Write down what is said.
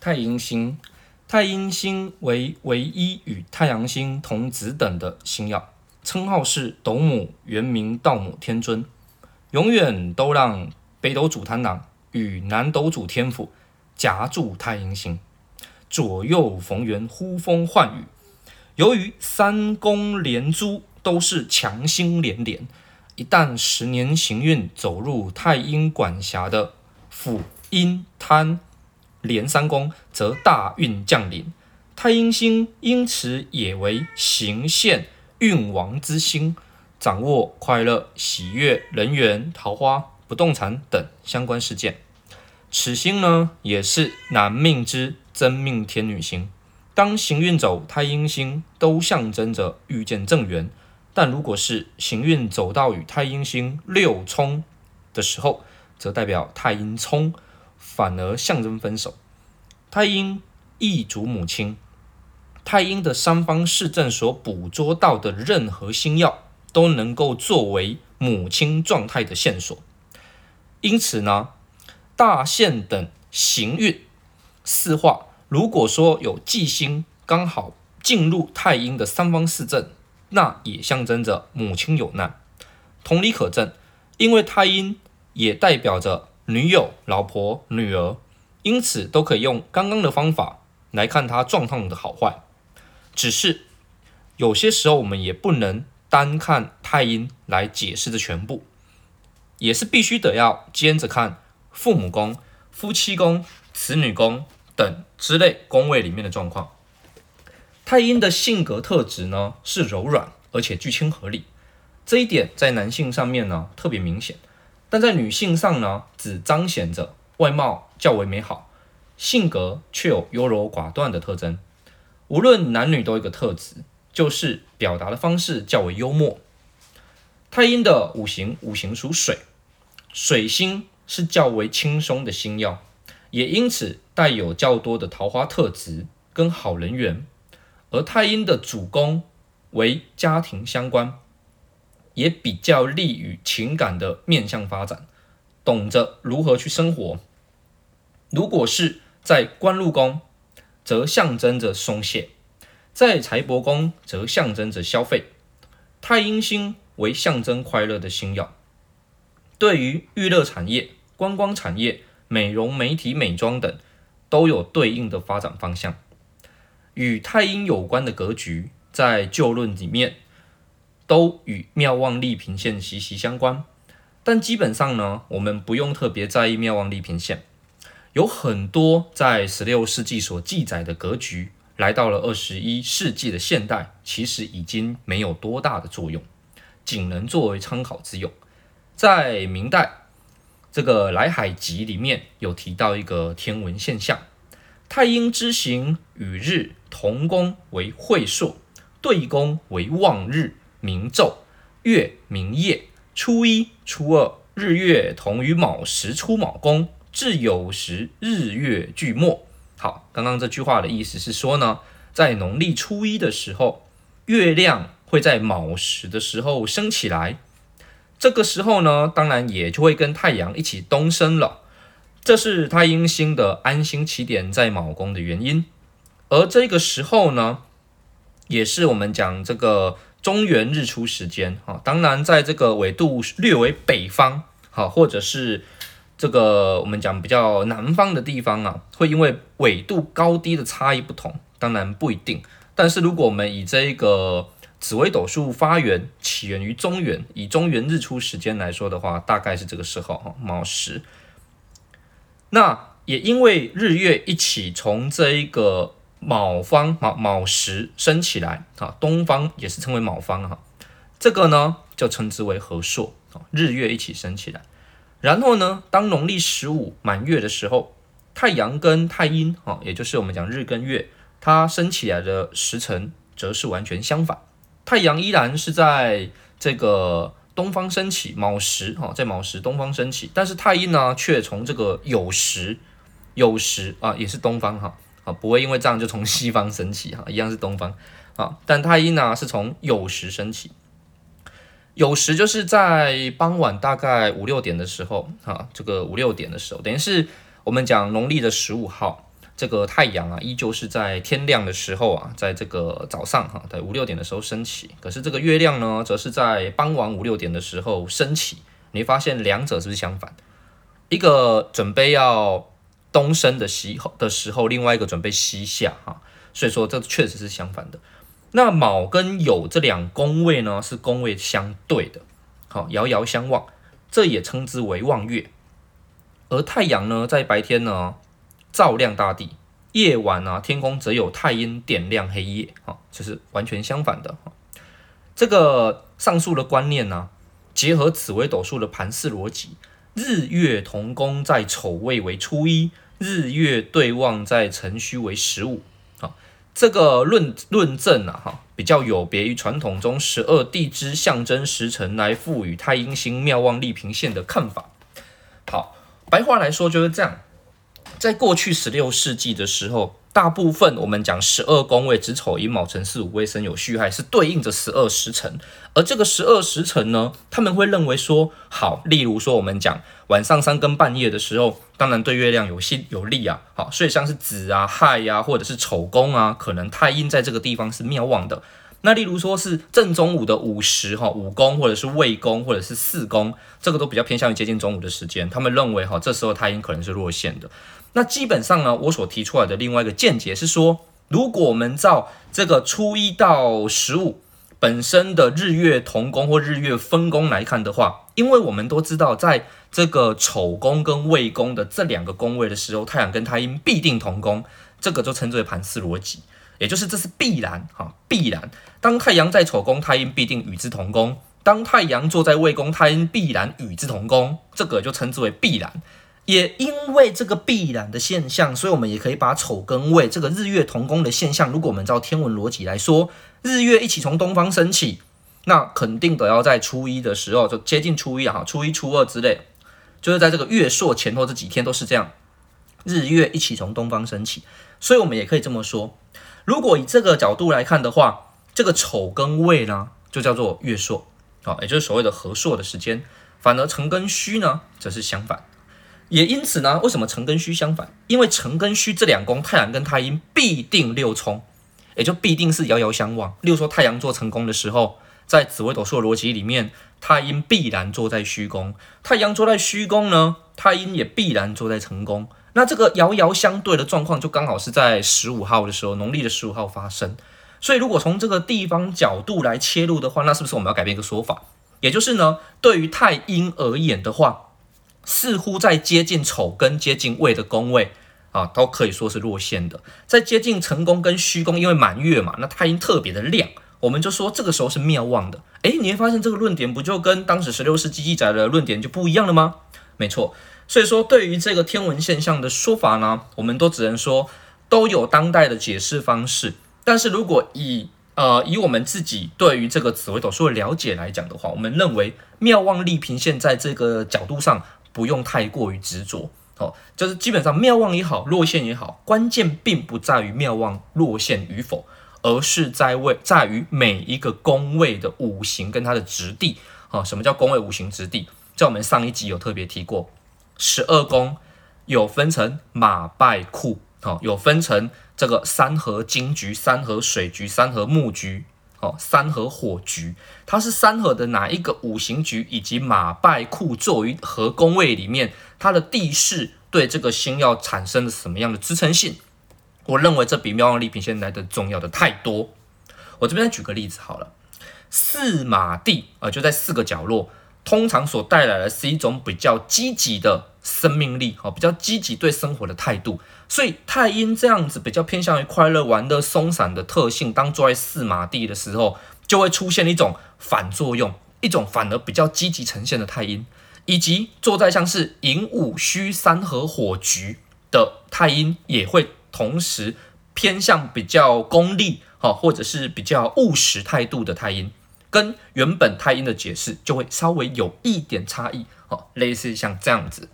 太阴星，太阴星为唯一与太阳星同子等的星曜，称号是斗母，原名道母天尊，永远都让北斗主贪狼与南斗主天府夹住太阴星，左右逢源，呼风唤雨。由于三宫连珠都是强星连连，一旦十年行运走入太阴管辖的府阴贪连三宫，则大运降临。太阴星因此也为行宪运王之星，掌握快乐、喜悦、人缘、桃花、不动产等相关事件。此星呢，也是男命之真命天女星。当行运走太阴星，都象征着遇见正缘；但如果是行运走到与太阴星六冲的时候，则代表太阴冲，反而象征分手。太阴亦主母亲，太阴的三方四正所捕捉到的任何星曜，都能够作为母亲状态的线索。因此呢，大限等行运四化。如果说有忌星刚好进入太阴的三方四正，那也象征着母亲有难。同理可证，因为太阴也代表着女友、老婆、女儿，因此都可以用刚刚的方法来看他状况的好坏。只是有些时候我们也不能单看太阴来解释的全部，也是必须得要兼着看父母宫、夫妻宫、子女宫。等之类宫位里面的状况，太阴的性格特质呢是柔软，而且具亲和力，这一点在男性上面呢特别明显，但在女性上呢只彰显着外貌较为美好，性格却有优柔寡断的特征。无论男女都有一个特质，就是表达的方式较为幽默。太阴的五行五行属水，水星是较为轻松的星曜。也因此带有较多的桃花特质跟好人缘，而太阴的主宫为家庭相关，也比较利于情感的面向发展，懂得如何去生活。如果是在官禄宫，则象征着松懈；在财帛宫，则象征着消费。太阴星为象征快乐的星曜，对于娱乐产业、观光产业。美容、媒体、美妆等都有对应的发展方向。与太阴有关的格局，在旧论里面都与妙望利平线息息相关。但基本上呢，我们不用特别在意妙望利平线。有很多在十六世纪所记载的格局，来到了二十一世纪的现代，其实已经没有多大的作用，仅能作为参考之用。在明代。这个《来海集》里面有提到一个天文现象：太阴之行与日同宫为会朔，对宫为望日明昼，月明夜。初一、初二，日月同于卯时出卯宫，至酉时日月俱没。好，刚刚这句话的意思是说呢，在农历初一的时候，月亮会在卯时的时候升起来。这个时候呢，当然也就会跟太阳一起东升了，这是太阴星的安心起点在卯宫的原因。而这个时候呢，也是我们讲这个中原日出时间啊。当然，在这个纬度略为北方，好，或者是这个我们讲比较南方的地方啊，会因为纬度高低的差异不同，当然不一定。但是如果我们以这个紫微斗数发源起源于中原，以中原日出时间来说的话，大概是这个时候哈，卯时。那也因为日月一起从这一个卯方卯卯时升起来啊，东方也是称为卯方哈，这个呢就称之为合朔啊，日月一起升起来。然后呢，当农历十五满月的时候，太阳跟太阴啊，也就是我们讲日跟月，它升起来的时辰则是完全相反。太阳依然是在这个东方升起，卯时哈，在卯时东方升起，但是太阴呢，却从这个酉时，酉时啊，也是东方哈，啊，不会因为这样就从西方升起哈，一样是东方啊，但太阴呢是从酉时升起，酉时就是在傍晚大概五六点的时候哈，这个五六点的时候，等于是我们讲农历的十五号，这个太阳啊，依旧是在天亮的时候啊，在这个早上哈，在五六点的时候升起。可是这个月亮呢，则是在傍晚五六点的时候升起。你发现两者是不是相反？一个准备要东升的西的时候，另外一个准备西下哈。所以说这确实是相反的。那卯跟酉这两宫位呢，是宫位相对的，好，遥遥相望，这也称之为望月。而太阳呢，在白天呢，照亮大地，夜晚啊，天空则有太阴点亮黑夜，啊，就是完全相反的。这个上述的观念呢、结合紫微斗数的盘式逻辑，日月同宫在丑位为初一，日月对望在辰戌为十五，啊，这个论论证啊，哈，比较有别于传统中十二地支象征时辰来赋予太阴星妙望立平线的看法。好，白话来说就是这样。在过去十六世纪的时候，大部分我们讲十二宫位子丑寅卯辰巳午未申酉戌亥是对应着十二时辰，而这个十二时辰呢，他们会认为说，好，例如说我们讲晚上三更半夜的时候，当然对月亮有信有利啊，好，所以像是子啊亥呀、啊，或者是丑宫啊，可能太阴在这个地方是庙旺的。那例如说是正中午的午时哈，午宫或者是未宫或者是巳宫，这个都比较偏向于接近中午的时间，他们认为哈，这时候太阴可能是弱线的。那基本上呢，我所提出来的另外一个见解是说，如果我们照这个初一到十五本身的日月同宫或日月分宫来看的话，因为我们都知道，在这个丑宫跟未宫的这两个宫位的时候，太阳跟太阴必定同宫，这个就称之为盘势逻辑，也就是这是必然哈，必然。当太阳在丑宫，太阴必定与之同宫；当太阳坐在未宫，太阴必然与之同宫，这个就称之为必然。也因为这个必然的现象，所以我们也可以把丑跟未这个日月同宫的现象，如果我们照天文逻辑来说，日月一起从东方升起，那肯定得要在初一的时候，就接近初一哈，初一、初二之类，就是在这个月朔前后这几天都是这样，日月一起从东方升起，所以我们也可以这么说，如果以这个角度来看的话，这个丑跟未呢，就叫做月朔，啊，也就是所谓的合朔的时间，反而辰跟戌呢，则是相反。也因此呢，为什么辰跟戌相反？因为辰跟戌这两宫，太阳跟太阴必定六冲，也就必定是遥遥相望。例如说，太阳坐成功的时候，在紫微斗数的逻辑里面，太阴必然坐在戌宫；太阳坐在戌宫呢，太阴也必然坐在成功。那这个遥遥相对的状况，就刚好是在十五号的时候，农历的十五号发生。所以，如果从这个地方角度来切入的话，那是不是我们要改变一个说法？也就是呢，对于太阴而言的话，似乎在接近丑跟接近未的宫位啊，都可以说是弱线的。在接近辰宫跟戌宫，因为满月嘛，那太阴特别的亮，我们就说这个时候是妙望的。诶，你会发现这个论点不就跟当时十六世纪记载的论点就不一样了吗？没错，所以说对于这个天文现象的说法呢，我们都只能说都有当代的解释方式。但是如果以呃以我们自己对于这个紫微斗数的了解来讲的话，我们认为妙望利平线在这个角度上。不用太过于执着，哦，就是基本上妙旺也好，落陷也好，关键并不在于妙旺落陷与否，而是在位在于每一个宫位的五行跟它的质地。哦，什么叫宫位五行质地？在我们上一集有特别提过，十二宫有分成马败库，哦，有分成这个三合金局、三合水局、三合木局。哦，三合火局，它是三合的哪一个五行局，以及马败库作于合宫位里面，它的地势对这个星要产生了什么样的支撑性？我认为这比妙旺利平线来的重要的太多。我这边再举个例子好了，四马地啊，就在四个角落，通常所带来的是一种比较积极的生命力，哦，比较积极对生活的态度。所以太阴这样子比较偏向于快乐、玩乐、松散的特性，当坐在四马地的时候，就会出现一种反作用，一种反而比较积极呈现的太阴，以及坐在像是寅午戌三合火局的太阴，也会同时偏向比较功利，哈，或者是比较务实态度的太阴，跟原本太阴的解释就会稍微有一点差异，哈，类似像这样子。